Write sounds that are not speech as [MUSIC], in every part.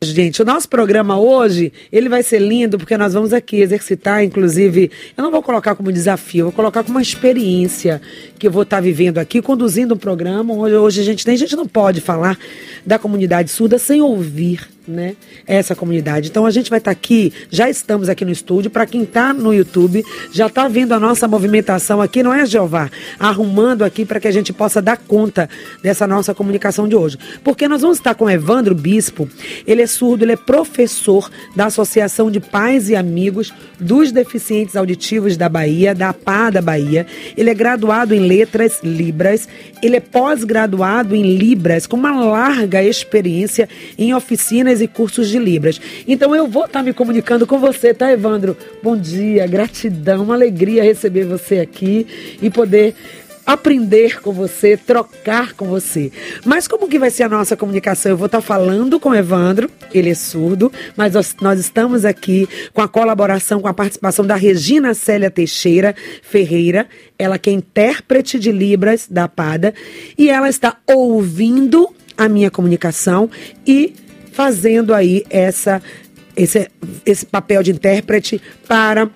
Gente, o nosso programa hoje, ele vai ser lindo porque nós vamos aqui exercitar, inclusive, eu não vou colocar como desafio, vou colocar como uma experiência que eu vou estar vivendo aqui, conduzindo um programa. Hoje, hoje a gente tem, a gente não pode falar da comunidade surda sem ouvir né, essa comunidade. Então a gente vai estar tá aqui, já estamos aqui no estúdio, para quem está no YouTube, já está vendo a nossa movimentação aqui, não é, Jeová? Arrumando aqui para que a gente possa dar conta dessa nossa comunicação de hoje. Porque nós vamos estar com Evandro Bispo, ele é surdo, ele é professor da Associação de Pais e Amigos dos Deficientes Auditivos da Bahia, da APA da Bahia. Ele é graduado em Letras Libras, ele é pós-graduado em Libras, com uma larga experiência em oficinas e cursos de Libras. Então eu vou estar tá me comunicando com você, tá, Evandro? Bom dia, gratidão, uma alegria receber você aqui e poder aprender com você, trocar com você. Mas como que vai ser a nossa comunicação? Eu vou estar tá falando com o Evandro, ele é surdo, mas nós, nós, estamos aqui com a colaboração, com a participação da Regina Célia Teixeira Ferreira, ela que é intérprete de Libras da PADA, e ela está ouvindo a minha comunicação e fazendo aí essa, esse, esse papel de intérprete para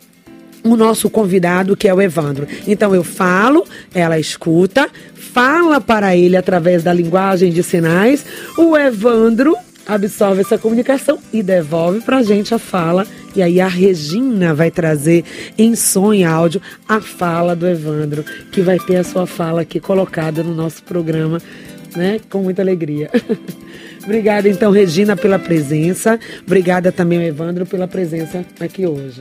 o nosso convidado, que é o Evandro. Então eu falo, ela escuta, fala para ele através da linguagem de sinais, o Evandro absorve essa comunicação e devolve para a gente a fala. E aí a Regina vai trazer em som e áudio a fala do Evandro, que vai ter a sua fala aqui colocada no nosso programa, né? Com muita alegria. [LAUGHS] Obrigada, então, Regina, pela presença. Obrigada também ao Evandro pela presença aqui hoje.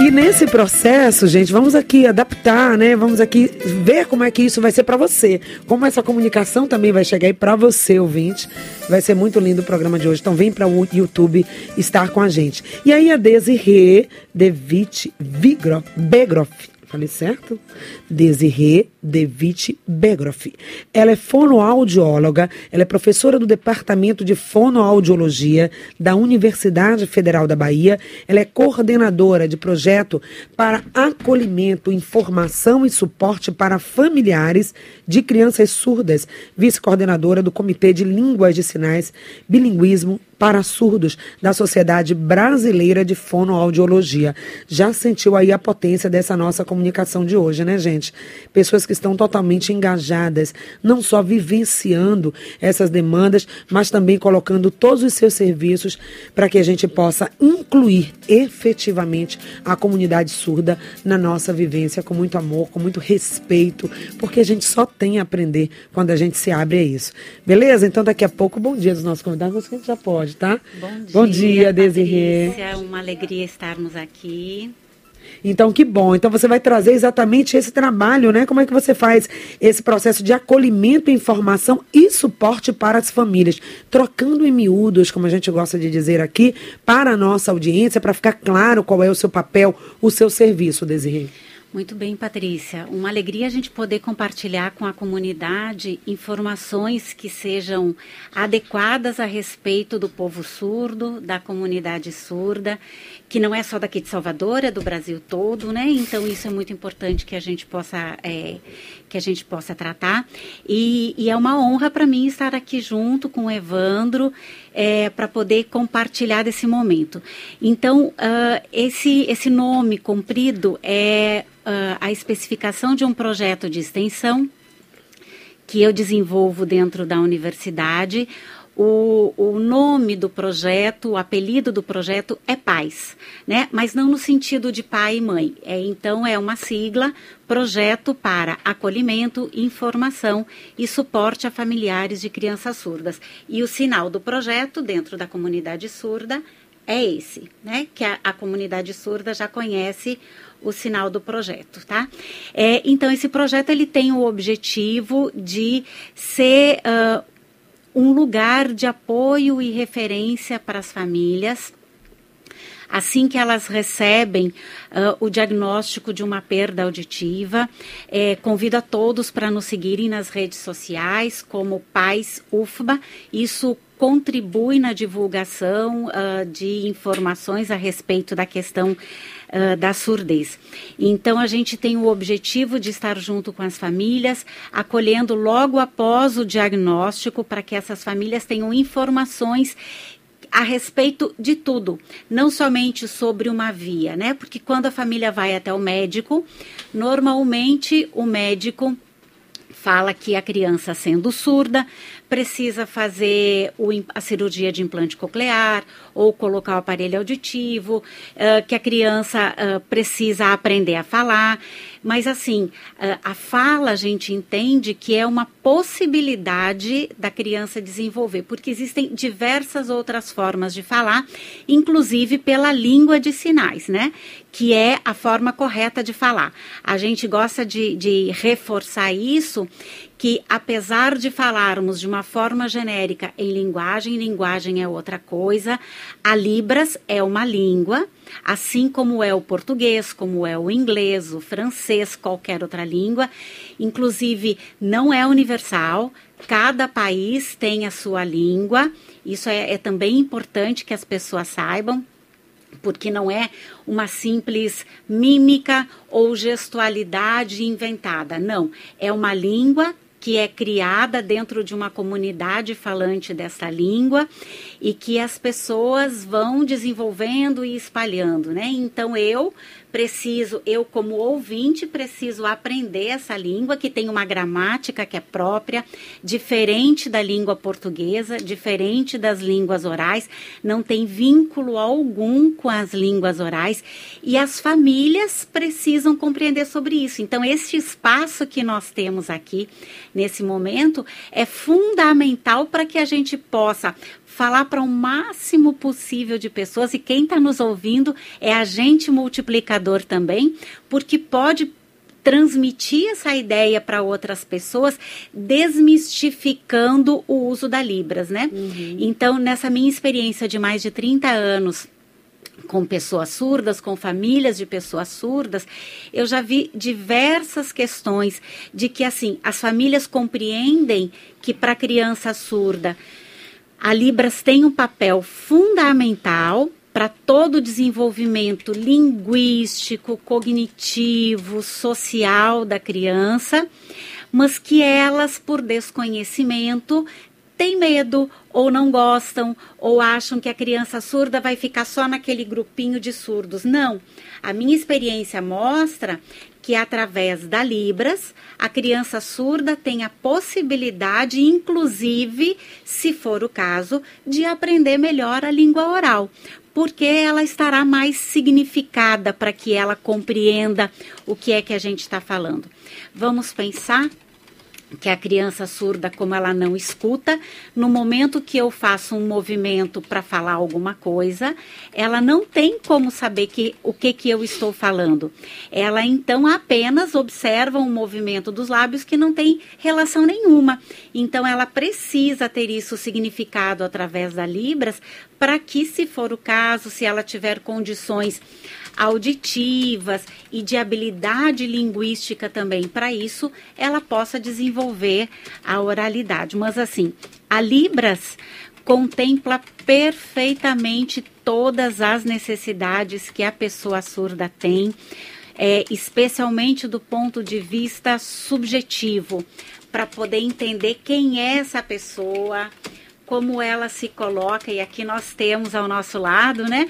E nesse processo, gente, vamos aqui adaptar, né? Vamos aqui ver como é que isso vai ser para você. Como essa comunicação também vai chegar aí para você, ouvinte. Vai ser muito lindo o programa de hoje. Então vem para o YouTube estar com a gente. E aí a Desirê Devitt Begroff Falei certo? Desirê Devitt Begroff. Ela é fonoaudióloga, ela é professora do Departamento de Fonoaudiologia da Universidade Federal da Bahia. Ela é coordenadora de projeto para acolhimento, informação e suporte para familiares de crianças surdas, vice-coordenadora do Comitê de Línguas de Sinais, Bilinguismo para surdos da Sociedade Brasileira de Fonoaudiologia. Já sentiu aí a potência dessa nossa comunicação de hoje, né, gente? Pessoas que estão totalmente engajadas, não só vivenciando essas demandas, mas também colocando todos os seus serviços para que a gente possa incluir efetivamente a comunidade surda na nossa vivência com muito amor, com muito respeito, porque a gente só tem a aprender quando a gente se abre a isso. Beleza? Então daqui a pouco, bom dia dos nossos convidados, que a gente já pode tarde, tá? Bom dia, Bom dia Desirê. É uma alegria estarmos aqui. Então, que bom. Então, você vai trazer exatamente esse trabalho, né? Como é que você faz esse processo de acolhimento, informação e suporte para as famílias? Trocando em miúdos, como a gente gosta de dizer aqui, para a nossa audiência, para ficar claro qual é o seu papel, o seu serviço, Desirê. Muito bem, Patrícia. Uma alegria a gente poder compartilhar com a comunidade informações que sejam adequadas a respeito do povo surdo, da comunidade surda, que não é só daqui de Salvador, é do Brasil todo, né? Então isso é muito importante que a gente possa é, que a gente possa tratar. E, e é uma honra para mim estar aqui junto com o Evandro é, para poder compartilhar desse momento. Então uh, esse esse nome comprido é uh, a especificação de um projeto de extensão que eu desenvolvo dentro da universidade. O, o, nome do projeto, o apelido do projeto é Paz, né? Mas não no sentido de pai e mãe. É, então é uma sigla, projeto para acolhimento, informação e suporte a familiares de crianças surdas. E o sinal do projeto dentro da comunidade surda é esse, né? Que a, a comunidade surda já conhece o sinal do projeto, tá? É, então, esse projeto ele tem o objetivo de ser um lugar de apoio e referência para as famílias assim que elas recebem uh, o diagnóstico de uma perda auditiva. É, convido a todos para nos seguirem nas redes sociais como Pais UFBA. Isso contribui na divulgação uh, de informações a respeito da questão da surdez. Então, a gente tem o objetivo de estar junto com as famílias, acolhendo logo após o diagnóstico, para que essas famílias tenham informações a respeito de tudo, não somente sobre uma via, né? Porque quando a família vai até o médico, normalmente o médico fala que a criança sendo surda precisa fazer o, a cirurgia de implante coclear ou colocar o aparelho auditivo, uh, que a criança uh, precisa aprender a falar. Mas, assim, uh, a fala a gente entende que é uma possibilidade da criança desenvolver, porque existem diversas outras formas de falar, inclusive pela língua de sinais, né? Que é a forma correta de falar. A gente gosta de, de reforçar isso, que apesar de falarmos de uma forma genérica em linguagem, linguagem é outra coisa, a Libras é uma língua, assim como é o português, como é o inglês, o francês, qualquer outra língua. Inclusive, não é universal, cada país tem a sua língua, isso é, é também importante que as pessoas saibam porque não é uma simples mímica ou gestualidade inventada, não. É uma língua que é criada dentro de uma comunidade falante dessa língua e que as pessoas vão desenvolvendo e espalhando, né? Então eu preciso, eu como ouvinte, preciso aprender essa língua que tem uma gramática que é própria, diferente da língua portuguesa, diferente das línguas orais, não tem vínculo algum com as línguas orais e as famílias precisam compreender sobre isso. Então, este espaço que nós temos aqui nesse momento é fundamental para que a gente possa falar para o máximo possível de pessoas e quem está nos ouvindo é agente multiplicador também, porque pode transmitir essa ideia para outras pessoas, desmistificando o uso da Libras, né? Uhum. Então, nessa minha experiência de mais de 30 anos com pessoas surdas, com famílias de pessoas surdas, eu já vi diversas questões de que assim, as famílias compreendem que para criança surda a Libras tem um papel fundamental para todo o desenvolvimento linguístico, cognitivo, social da criança, mas que elas, por desconhecimento, têm medo ou não gostam ou acham que a criança surda vai ficar só naquele grupinho de surdos. Não. A minha experiência mostra que através da Libras, a criança surda tem a possibilidade, inclusive, se for o caso, de aprender melhor a língua oral, porque ela estará mais significada para que ela compreenda o que é que a gente está falando. Vamos pensar que a criança surda, como ela não escuta, no momento que eu faço um movimento para falar alguma coisa, ela não tem como saber que, o que, que eu estou falando. Ela então apenas observa um movimento dos lábios que não tem relação nenhuma. Então ela precisa ter isso significado através da Libras para que, se for o caso, se ela tiver condições auditivas e de habilidade linguística também. Para isso, ela possa desenvolver a oralidade. Mas assim, a Libras contempla perfeitamente todas as necessidades que a pessoa surda tem, é, especialmente do ponto de vista subjetivo, para poder entender quem é essa pessoa, como ela se coloca, e aqui nós temos ao nosso lado, né,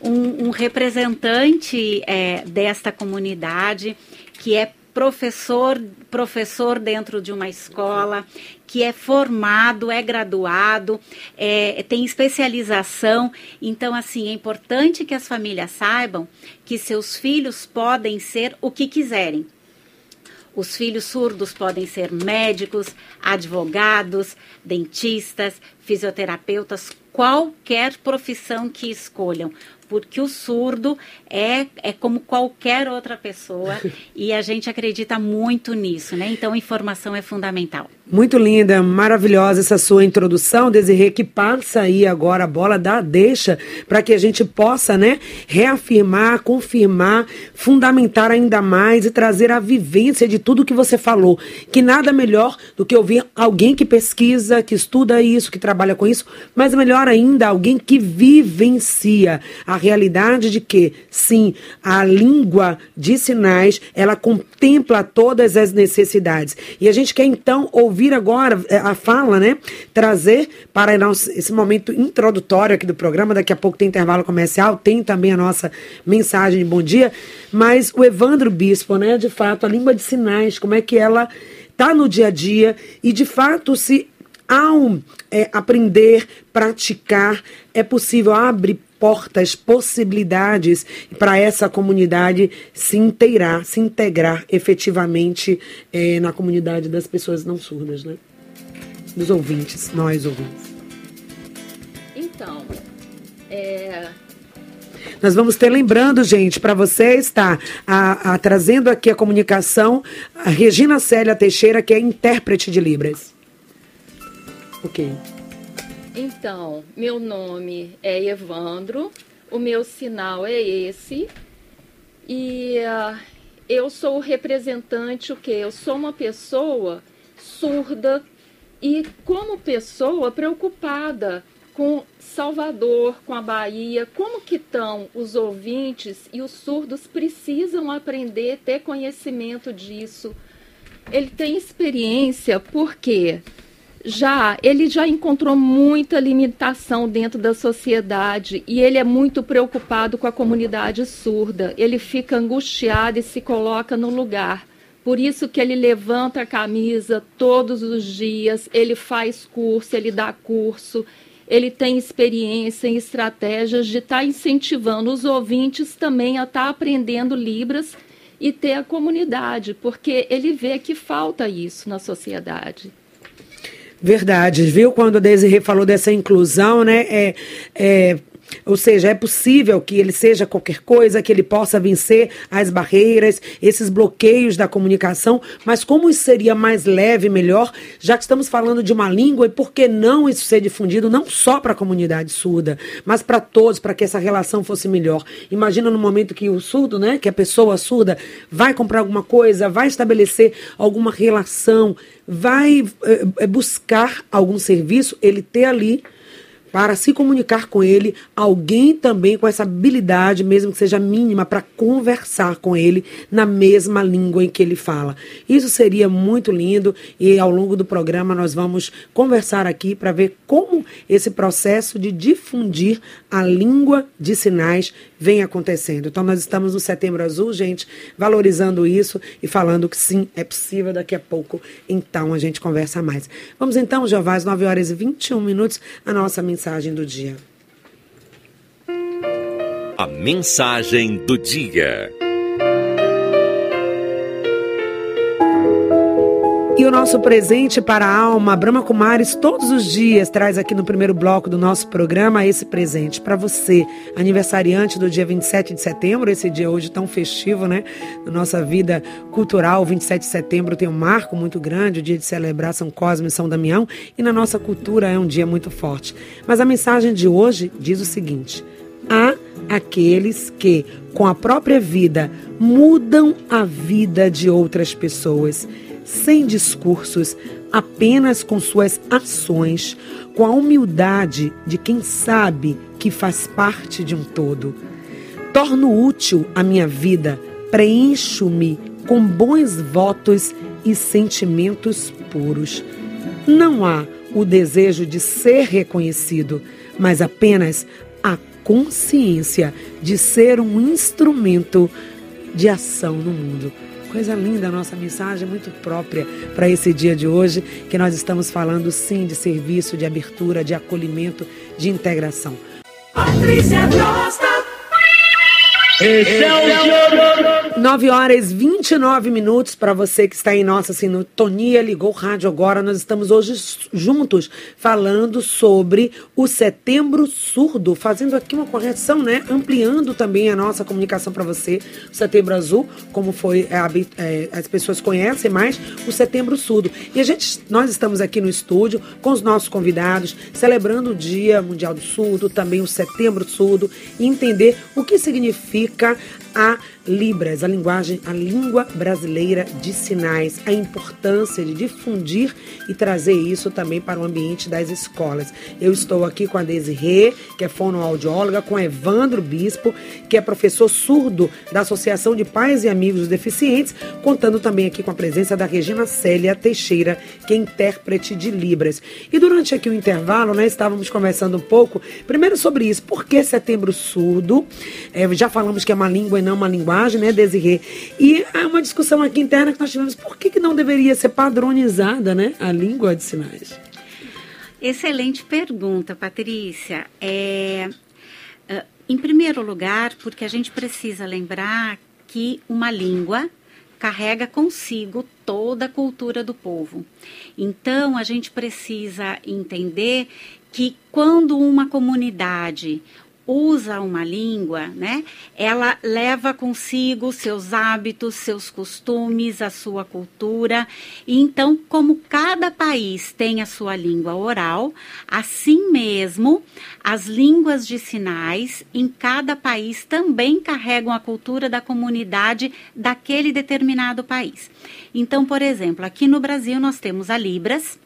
um, um representante é, desta comunidade que é professor, professor dentro de uma escola, que é formado, é graduado, é, tem especialização. Então, assim, é importante que as famílias saibam que seus filhos podem ser o que quiserem. Os filhos surdos podem ser médicos, advogados, dentistas, fisioterapeutas, qualquer profissão que escolham, porque o surdo é, é como qualquer outra pessoa [LAUGHS] e a gente acredita muito nisso, né? Então, informação é fundamental. Muito linda, maravilhosa essa sua introdução, Desirê, que passa aí agora a bola da deixa para que a gente possa, né, reafirmar, confirmar, fundamentar ainda mais e trazer a vivência de tudo que você falou. Que nada melhor do que ouvir alguém que pesquisa, que estuda isso, que trabalha com isso, mas melhor ainda, alguém que vivencia a realidade de que, sim, a língua de sinais, ela contempla todas as necessidades. E a gente quer então ouvir agora é, a fala, né? Trazer para esse momento introdutório aqui do programa. Daqui a pouco tem intervalo comercial, tem também a nossa mensagem de bom dia. Mas o Evandro Bispo, né? De fato, a língua de sinais, como é que ela está no dia a dia e de fato se ao é, aprender, praticar, é possível abrir portas, possibilidades para essa comunidade se inteirar, se integrar efetivamente é, na comunidade das pessoas não surdas, né? Dos ouvintes, nós ouvintes. Então, é, nós vamos ter lembrando, gente, para você estar a, a, trazendo aqui a comunicação, a Regina Célia Teixeira, que é intérprete de Libras. Ok. Então, meu nome é Evandro, o meu sinal é esse e uh, eu sou o representante o que? Eu sou uma pessoa surda e como pessoa preocupada com Salvador, com a Bahia, como que estão os ouvintes e os surdos precisam aprender, ter conhecimento disso. Ele tem experiência porque já ele já encontrou muita limitação dentro da sociedade e ele é muito preocupado com a comunidade surda. Ele fica angustiado e se coloca no lugar. Por isso que ele levanta a camisa todos os dias, ele faz curso, ele dá curso, ele tem experiência em estratégias de estar tá incentivando os ouvintes também a estar tá aprendendo Libras e ter a comunidade, porque ele vê que falta isso na sociedade. Verdade, viu? Quando a Desirê falou dessa inclusão, né? É, é, ou seja, é possível que ele seja qualquer coisa, que ele possa vencer as barreiras, esses bloqueios da comunicação, mas como isso seria mais leve, melhor, já que estamos falando de uma língua, e por que não isso ser difundido não só para a comunidade surda, mas para todos, para que essa relação fosse melhor. Imagina no momento que o surdo, né, que a pessoa surda vai comprar alguma coisa, vai estabelecer alguma relação, vai é, buscar algum serviço, ele ter ali para se comunicar com ele, alguém também com essa habilidade, mesmo que seja mínima, para conversar com ele na mesma língua em que ele fala. Isso seria muito lindo e ao longo do programa nós vamos conversar aqui para ver como esse processo de difundir a língua de sinais vem acontecendo. Então nós estamos no Setembro Azul, gente, valorizando isso e falando que sim, é possível daqui a pouco. Então a gente conversa mais. Vamos então, Jeová, às 9 horas e 21 minutos, a nossa mensagem do dia. A mensagem do dia. E o nosso presente para a alma, Brahma Kumaris, todos os dias traz aqui no primeiro bloco do nosso programa esse presente para você, aniversariante do dia 27 de setembro, esse dia hoje tão festivo, né? Na nossa vida cultural, 27 de setembro tem um marco muito grande, o dia de celebrar São Cosme e São Damião, e na nossa cultura é um dia muito forte. Mas a mensagem de hoje diz o seguinte: há aqueles que, com a própria vida, mudam a vida de outras pessoas sem discursos, apenas com suas ações, com a humildade de quem sabe que faz parte de um todo. Torno útil a minha vida, preencho-me com bons votos e sentimentos puros. Não há o desejo de ser reconhecido, mas apenas a consciência de ser um instrumento de ação no mundo. Coisa linda a nossa mensagem, muito própria para esse dia de hoje, que nós estamos falando sim de serviço, de abertura, de acolhimento, de integração. Patrícia Costa. O 9 horas 29 minutos para você que está em nossa sintonia, ligou o rádio agora. Nós estamos hoje juntos falando sobre o Setembro Surdo, fazendo aqui uma correção, né? Ampliando também a nossa comunicação para você. O Setembro Azul, como foi é, é, as pessoas conhecem mais, o Setembro Surdo. E a gente, nós estamos aqui no estúdio com os nossos convidados, celebrando o Dia Mundial do Surdo, também o Setembro Surdo, e entender o que significa Rica a Libras, a linguagem, a língua brasileira de sinais, a importância de difundir e trazer isso também para o ambiente das escolas. Eu estou aqui com a Desirê, que é fonoaudióloga, com Evandro Bispo, que é professor surdo da Associação de Pais e Amigos Deficientes, contando também aqui com a presença da Regina Célia Teixeira, que é intérprete de Libras. E durante aqui o intervalo, né, estávamos conversando um pouco, primeiro sobre isso, por que setembro surdo? É, já falamos que é uma língua não uma linguagem né, Desirê? E há uma discussão aqui interna que nós tivemos, por que, que não deveria ser padronizada, né, a língua de sinais? Excelente pergunta, Patrícia. É, é, em primeiro lugar, porque a gente precisa lembrar que uma língua carrega consigo toda a cultura do povo. Então, a gente precisa entender que quando uma comunidade usa uma língua, né, ela leva consigo seus hábitos, seus costumes, a sua cultura. E então, como cada país tem a sua língua oral, assim mesmo, as línguas de sinais em cada país também carregam a cultura da comunidade daquele determinado país. Então, por exemplo, aqui no Brasil nós temos a Libras,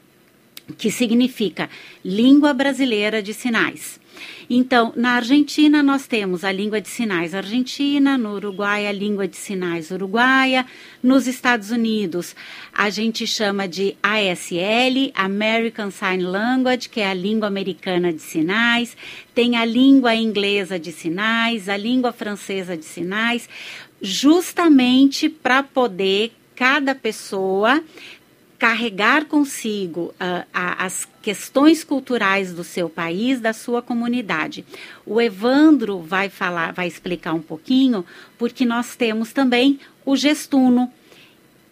que significa Língua Brasileira de Sinais. Então, na Argentina, nós temos a língua de sinais argentina, no Uruguai, a língua de sinais uruguaia, nos Estados Unidos, a gente chama de ASL, American Sign Language, que é a língua americana de sinais, tem a língua inglesa de sinais, a língua francesa de sinais, justamente para poder cada pessoa carregar consigo uh, as questões culturais do seu país, da sua comunidade. O Evandro vai falar, vai explicar um pouquinho, porque nós temos também o gestuno,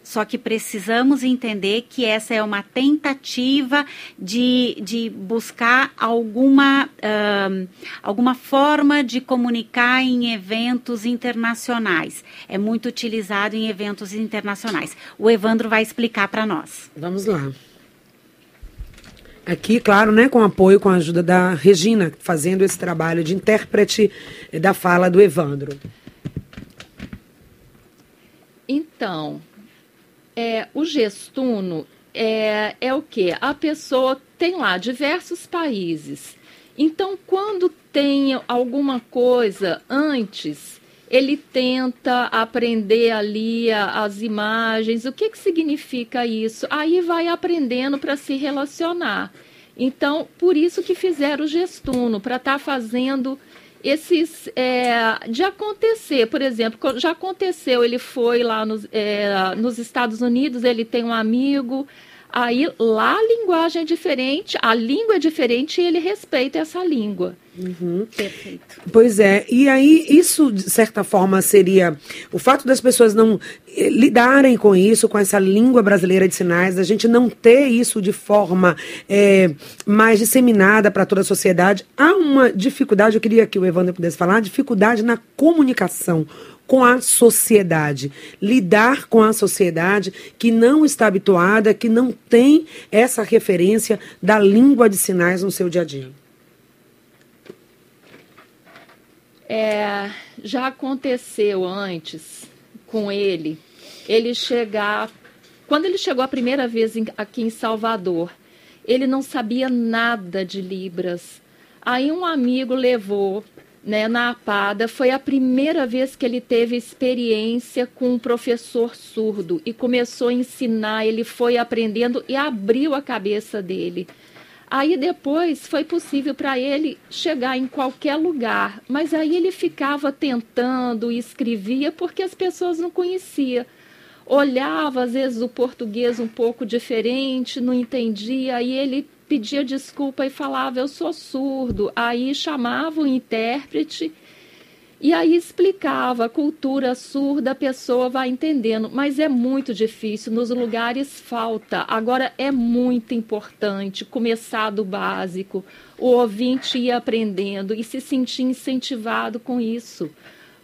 só que precisamos entender que essa é uma tentativa de, de buscar alguma, alguma forma de comunicar em eventos internacionais. É muito utilizado em eventos internacionais. O Evandro vai explicar para nós. Vamos lá. Aqui, claro, né, com apoio, com a ajuda da Regina, fazendo esse trabalho de intérprete da fala do Evandro. Então, é, o gestuno é, é o que? A pessoa tem lá diversos países. Então, quando tem alguma coisa antes, ele tenta aprender ali as imagens, o que, que significa isso? Aí vai aprendendo para se relacionar. Então, por isso que fizeram o gestuno, para estar tá fazendo esses é, de acontecer, por exemplo, já aconteceu, ele foi lá nos, é, nos Estados Unidos, ele tem um amigo, aí lá a linguagem é diferente, a língua é diferente e ele respeita essa língua. Uhum. Perfeito. Pois é, e aí isso, de certa forma, seria o fato das pessoas não eh, lidarem com isso, com essa língua brasileira de sinais, a gente não ter isso de forma é, mais disseminada para toda a sociedade. Há uma dificuldade, eu queria que o Evandro pudesse falar, dificuldade na comunicação com a sociedade, lidar com a sociedade que não está habituada, que não tem essa referência da língua de sinais no seu dia a dia. É, já aconteceu antes com ele, ele chegar. Quando ele chegou a primeira vez em, aqui em Salvador, ele não sabia nada de Libras. Aí um amigo levou né, na APADA, foi a primeira vez que ele teve experiência com um professor surdo e começou a ensinar, ele foi aprendendo e abriu a cabeça dele. Aí depois foi possível para ele chegar em qualquer lugar, mas aí ele ficava tentando e escrevia porque as pessoas não conheciam. Olhava às vezes o português um pouco diferente, não entendia, aí ele pedia desculpa e falava: Eu sou surdo. Aí chamava o intérprete E aí explicava a cultura surda, a pessoa vai entendendo, mas é muito difícil, nos lugares falta. Agora é muito importante começar do básico, o ouvinte ir aprendendo e se sentir incentivado com isso,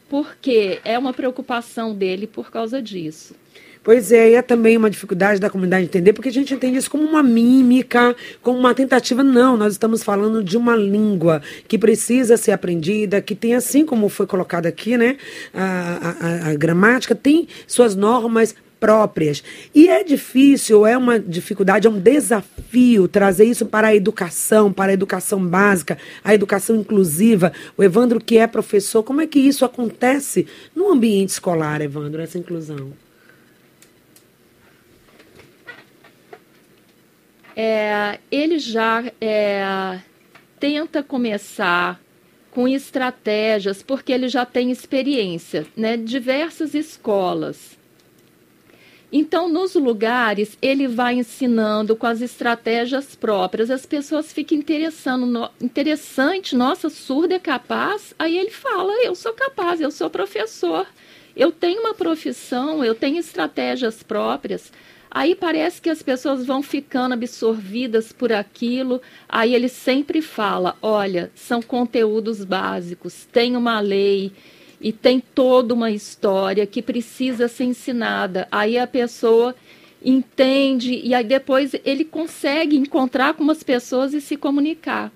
porque é uma preocupação dele por causa disso. Pois é, e é também uma dificuldade da comunidade entender, porque a gente entende isso como uma mímica, como uma tentativa. Não, nós estamos falando de uma língua que precisa ser aprendida, que tem, assim como foi colocado aqui, né, a, a, a gramática, tem suas normas próprias. E é difícil, é uma dificuldade, é um desafio trazer isso para a educação, para a educação básica, a educação inclusiva. O Evandro, que é professor, como é que isso acontece no ambiente escolar, Evandro, essa inclusão? É, ele já é, tenta começar com estratégias, porque ele já tem experiência, né? Diversas escolas. Então, nos lugares, ele vai ensinando com as estratégias próprias. As pessoas ficam interessando, no, interessante, nossa, surdo é capaz? Aí ele fala, eu sou capaz, eu sou professor. Eu tenho uma profissão, eu tenho estratégias próprias. Aí parece que as pessoas vão ficando absorvidas por aquilo. Aí ele sempre fala: olha, são conteúdos básicos, tem uma lei e tem toda uma história que precisa ser ensinada. Aí a pessoa entende e aí depois ele consegue encontrar com as pessoas e se comunicar.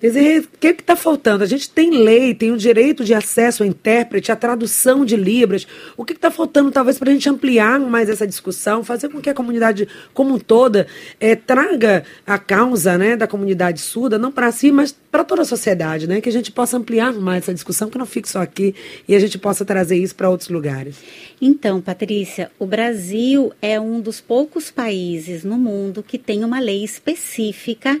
Dizer, o que está faltando? A gente tem lei, tem o direito de acesso ao intérprete, a tradução de Libras. O que está faltando, talvez, para a gente ampliar mais essa discussão, fazer com que a comunidade como toda é, traga a causa né, da comunidade surda, não para si, mas para toda a sociedade, né? Que a gente possa ampliar mais essa discussão, que não fique só aqui, e a gente possa trazer isso para outros lugares. Então, Patrícia, o Brasil é um dos poucos países no mundo que tem uma lei específica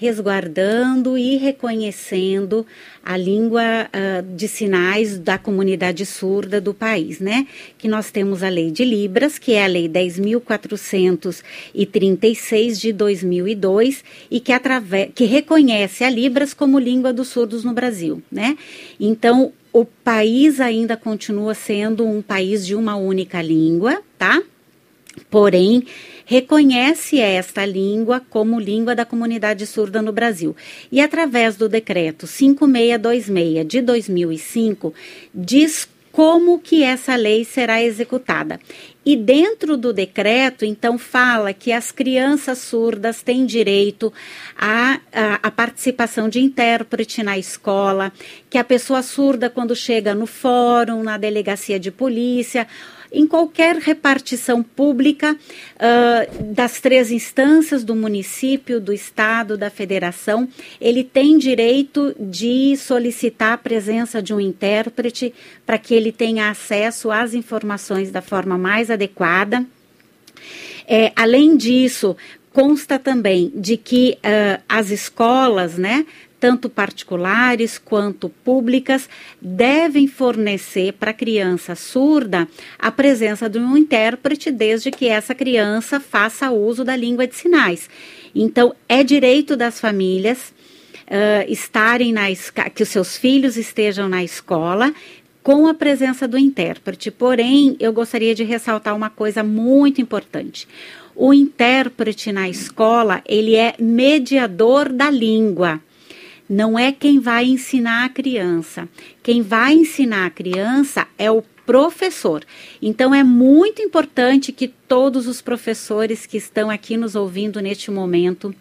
resguardando e reconhecendo a língua uh, de sinais da comunidade surda do país, né? Que nós temos a Lei de Libras, que é a Lei 10.436 de 2002 e que, através, que reconhece a Libras como língua dos surdos no Brasil, né? Então, o país ainda continua sendo um país de uma única língua, tá? Porém, reconhece esta língua como língua da comunidade surda no Brasil. E através do decreto 5626 de 2005, diz como que essa lei será executada. E dentro do decreto, então, fala que as crianças surdas têm direito à, à, à, participação de intérprete na escola, que a pessoa surda, quando chega no fórum, na delegacia de polícia, em qualquer repartição pública uh, das três instâncias do município, do estado, da federação, ele tem direito de solicitar a presença de um intérprete para que ele tenha acesso às informações da forma mais adequada. É, além disso, consta também de que uh, as escolas, né, tanto particulares quanto públicas, devem fornecer para a criança surda a presença de um intérprete desde que essa criança faça uso da língua de sinais. Então, é direito das famílias uh, estarem na que os seus filhos estejam na escola com a presença do intérprete. Porém, eu gostaria de ressaltar uma coisa muito importante. O intérprete na escola, ele é mediador da língua não é quem vai ensinar a criança. Quem vai ensinar a criança é o professor. Então é muito importante que todos os professores que estão aqui nos ouvindo neste momento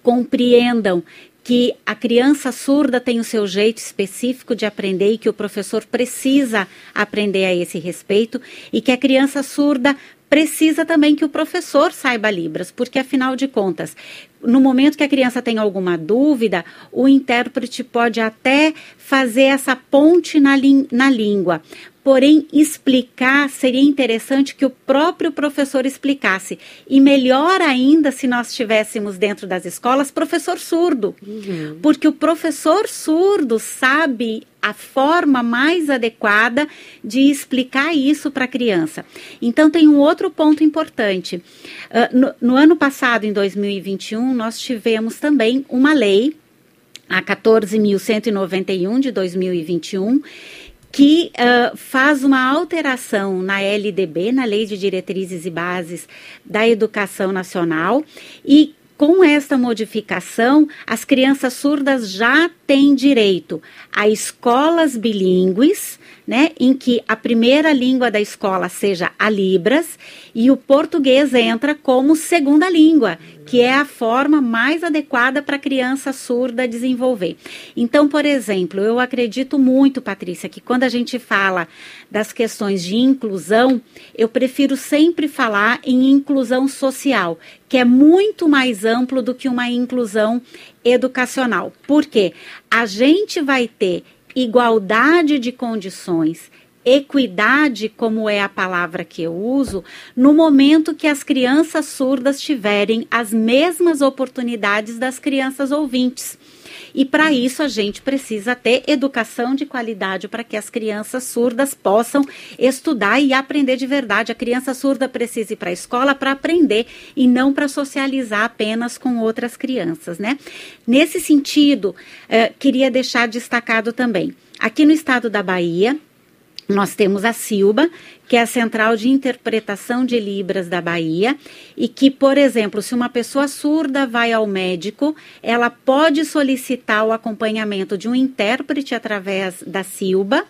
compreendam que a criança surda tem o seu jeito específico de aprender e que o professor precisa aprender a esse respeito e que a criança surda precisa também que o professor saiba Libras, porque afinal de contas, no momento que a criança tem alguma dúvida, o intérprete pode até fazer essa ponte na, na língua. Porém, explicar seria interessante que o próprio professor explicasse. E melhor ainda se nós tivéssemos dentro das escolas professor surdo. Uhum. Porque o professor surdo sabe a forma mais adequada de explicar isso para a criança. Então, tem um outro ponto importante. Uh, no, no ano passado, em 2021, nós tivemos também uma lei a 14.191 de 2021, que uh, faz uma alteração na LDB, na Lei de Diretrizes e Bases da Educação Nacional, e com esta modificação, as crianças surdas já têm direito a escolas bilíngues, né, em que a primeira língua da escola seja a Libras e o português entra como segunda língua, que é a forma mais adequada para a criança surda desenvolver. Então, por exemplo, eu acredito muito, Patrícia, que quando a gente fala das questões de inclusão, eu prefiro sempre falar em inclusão social, que é muito mais amplo do que uma inclusão educacional. Por quê? A gente vai ter igualdade de condições, equidade, como é a palavra que eu uso, no momento que as crianças surdas tiverem as mesmas oportunidades das crianças ouvintes. E para isso a gente precisa ter educação de qualidade para que as crianças surdas possam estudar e aprender de verdade. A criança surda precisa ir para a escola para aprender e não para socializar apenas com outras crianças, né? Nesse sentido, eh, queria deixar destacado também. Aqui no estado da Bahia, nós temos a Silba, que é a Central de Interpretação de Libras da Bahia, e que, por exemplo, se uma pessoa surda vai ao médico, ela pode solicitar o acompanhamento de um intérprete através da Silba,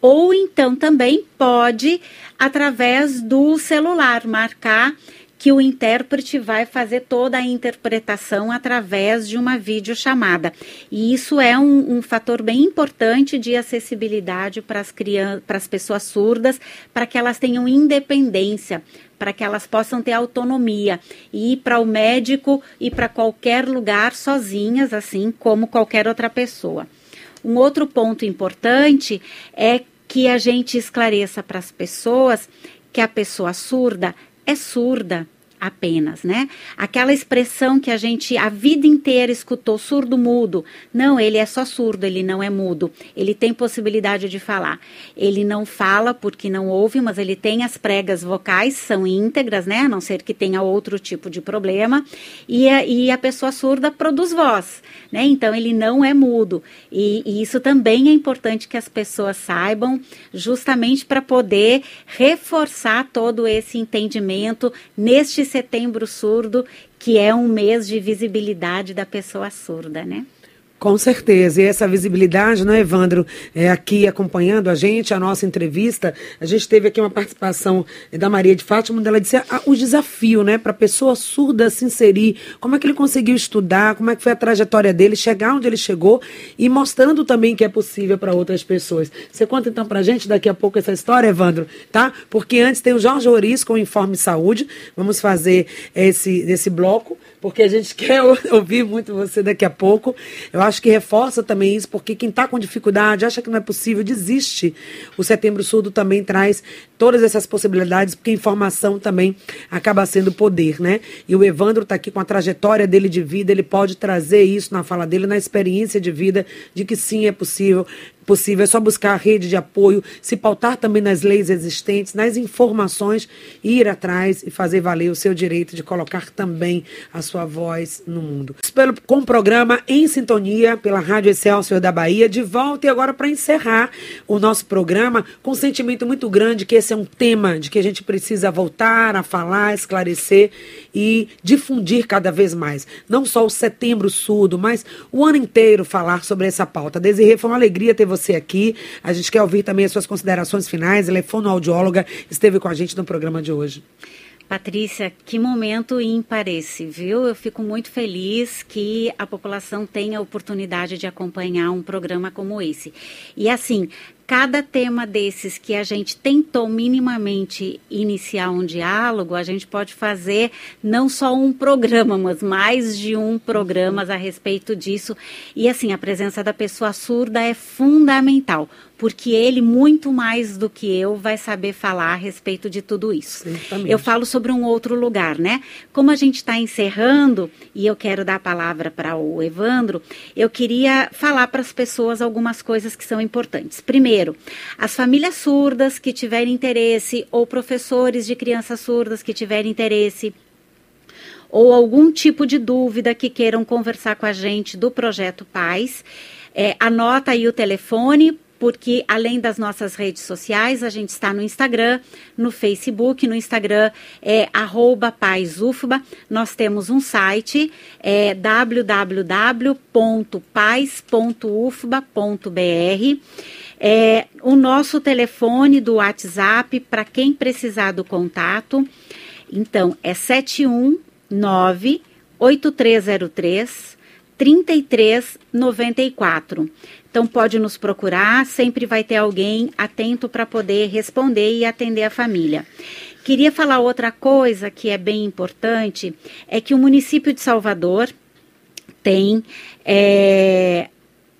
ou então também pode, através do celular, marcar que o intérprete vai fazer toda a interpretação através de uma videochamada. E isso é um, um fator bem importante de acessibilidade para as crianças, para as pessoas surdas, para que elas tenham independência, para que elas possam ter autonomia e ir para o médico e para qualquer lugar sozinhas, assim como qualquer outra pessoa. Um outro ponto importante é que a gente esclareça para as pessoas que a pessoa surda é surda apenas, né? Aquela expressão que a gente a vida inteira escutou surdo mudo. Não, ele é só surdo, ele não é mudo. Ele tem possibilidade de falar. Ele não fala porque não ouve, mas ele tem as pregas vocais, são íntegras, né? A não ser que tenha outro tipo de problema. E a, e a pessoa surda produz voz, né? Então ele não é mudo. E, e isso também é importante que as pessoas saibam, justamente para poder reforçar todo esse entendimento neste setembro surdo, que é um mês de visibilidade da pessoa surda, né? Com certeza. E essa visibilidade, né, Evandro, é, aqui acompanhando a gente, a nossa entrevista, a gente teve aqui uma participação da Maria de Fátima, onde ela disse ah, o desafio, né, para a pessoa surda se inserir, como é que ele conseguiu estudar, como é que foi a trajetória dele, chegar onde ele chegou e mostrando também que é possível para outras pessoas. Você conta então para a gente daqui a pouco essa história, Evandro, tá? Porque antes tem o Jorge Oris com o Informe Saúde, vamos fazer esse, esse bloco porque a gente [LAUGHS] quer ouvir muito você daqui a pouco. Eu acho que reforça também isso, porque quem está com dificuldade, acha que não é possível, desiste. O Setembro Surdo também traz todas essas possibilidades, porque informação também acaba sendo poder, né? E o Evandro está aqui com a trajetória dele de vida, ele pode trazer isso na fala dele, na experiência de vida, de que sim, é possível possível, é só buscar a rede de apoio, se pautar também nas leis existentes, nas informações, ir atrás e fazer valer o seu direito de colocar também a sua voz no mundo. Pelo, com o programa Em Sintonia, pela Rádio Excelsior da Bahia, de volta e agora para encerrar o nosso programa, com um sentimento muito grande que esse é um tema de que a gente precisa voltar a falar, esclarecer e difundir cada vez mais. Não só o setembro surdo, mas o ano inteiro falar sobre essa pauta. Desirê, foi uma alegria ter você aqui. A gente quer ouvir também as suas considerações finais. Ela é fonoaudióloga, esteve com a gente no programa de hoje. Patrícia, que momento ímpar esse, viu? Eu fico muito feliz que a população tenha a oportunidade de acompanhar um programa como esse. E assim, cada tema desses que a gente tentou minimamente iniciar um diálogo, a gente pode fazer não só um programa, [LAUGHS] mas mais de um programa a respeito disso. E assim, a presença da pessoa surda é fundamental porque ele, muito mais do que eu, vai saber falar a respeito de tudo isso. Certamente. Eu falo sobre um outro lugar, né? Como a gente está encerrando, e eu quero dar a palavra para o Evandro, eu queria falar para as pessoas algumas coisas que são importantes. Primeiro, Primeiro, as famílias surdas que tiverem interesse ou professores de crianças surdas que tiverem interesse ou algum tipo de dúvida que queiram conversar com a gente do projeto Paz, é, anota aí o telefone porque além das nossas redes sociais, a gente está no Instagram, no Facebook, no Instagram é paisufba. Nós temos um site, é www.pais.ufba.br. É, o nosso telefone do WhatsApp, para quem precisar do contato, então é 719 8303 3394. Então pode nos procurar, sempre vai ter alguém atento para poder responder e atender a família. Queria falar outra coisa que é bem importante, é que o município de Salvador tem é,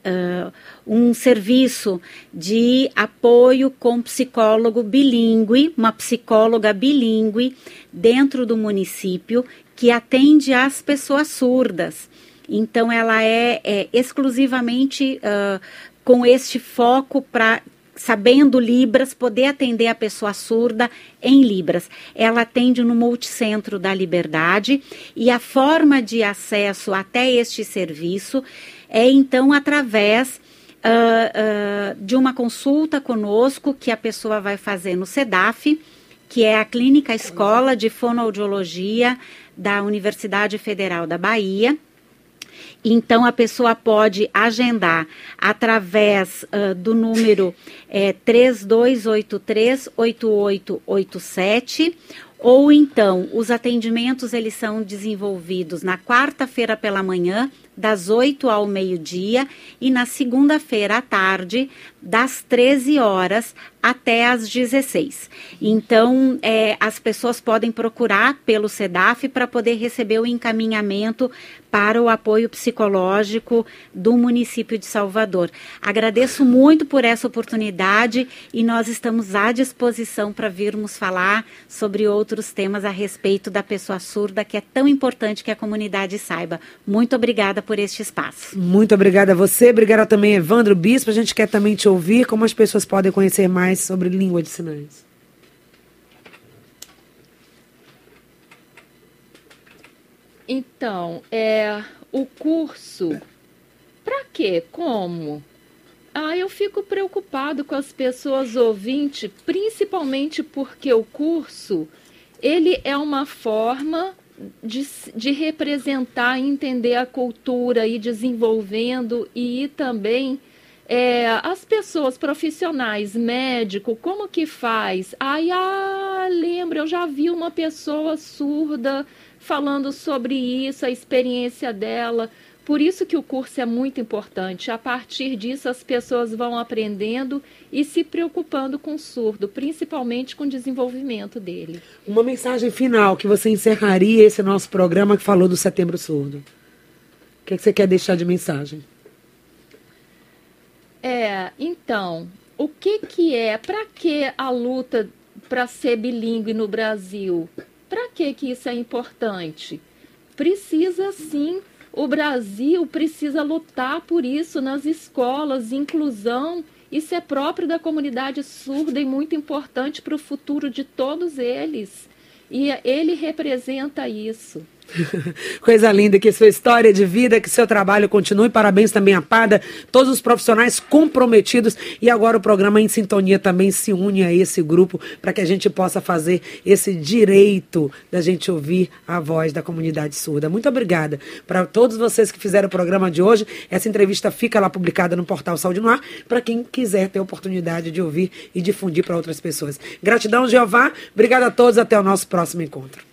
uh, um serviço de apoio com psicólogo bilíngue, uma psicóloga bilíngue dentro do município que atende as pessoas surdas. Então, ela é, é exclusivamente uh, com este foco para sabendo Libras, poder atender a pessoa surda em Libras. Ela atende no Multicentro da Liberdade e a forma de acesso até este serviço é então através uh, uh, de uma consulta conosco que a pessoa vai fazer no SEDAF, que é a Clínica Escola de Fonoaudiologia da Universidade Federal da Bahia. Então, a pessoa pode agendar através uh, do número é, 3283-8887 ou então os atendimentos eles são desenvolvidos na quarta-feira pela manhã das 8 ao meio-dia e na segunda-feira à tarde das 13 horas até as 16. Então, é, as pessoas podem procurar pelo SEDAF para poder receber o encaminhamento para o apoio psicológico do município de Salvador. Agradeço muito por essa oportunidade e nós estamos à disposição para virmos falar sobre outros temas a respeito da pessoa surda, que é tão importante que a comunidade saiba. Muito obrigada por este espaço. Muito obrigada a você, obrigada também, Evandro Bispo. A gente quer também te ouvir, como as pessoas podem conhecer mais sobre língua de sinais. Então, é, o curso, para quê? Como? Ah, eu fico preocupado com as pessoas ouvintes, principalmente porque o curso, ele é uma forma de, de representar entender a cultura e desenvolvendo e também é, as pessoas profissionais, médico, como que faz? Ai, ah, lembra, eu já vi uma pessoa surda falando sobre isso, a experiência dela. Por isso que o curso é muito importante. A partir disso, as pessoas vão aprendendo e se preocupando com o surdo, principalmente com o desenvolvimento dele. Uma mensagem final que você encerraria esse nosso programa que falou do Setembro Surdo. O que, é que você quer deixar de mensagem? É, então, o que que é, para que a luta para ser bilíngue no Brasil? Para que que isso é importante? Precisa sim, o Brasil precisa lutar por isso nas escolas, inclusão, isso é próprio da comunidade surda e muito importante para o futuro de todos eles. E ele representa isso. [LAUGHS] Coisa linda, que sua história de vida, que seu trabalho continue. Parabéns também a Pada, todos os profissionais comprometidos. E agora o programa Em Sintonia também se une a esse grupo para que a gente possa fazer esse direito da gente ouvir a voz da comunidade surda. Muito obrigada para todos vocês que fizeram o programa de hoje. Essa entrevista fica lá publicada no portal Saúde no Ar para quem quiser ter a oportunidade de ouvir e difundir para outras pessoas. Gratidão, Jeová. Obrigada a todos. Até o nosso próximo encontro.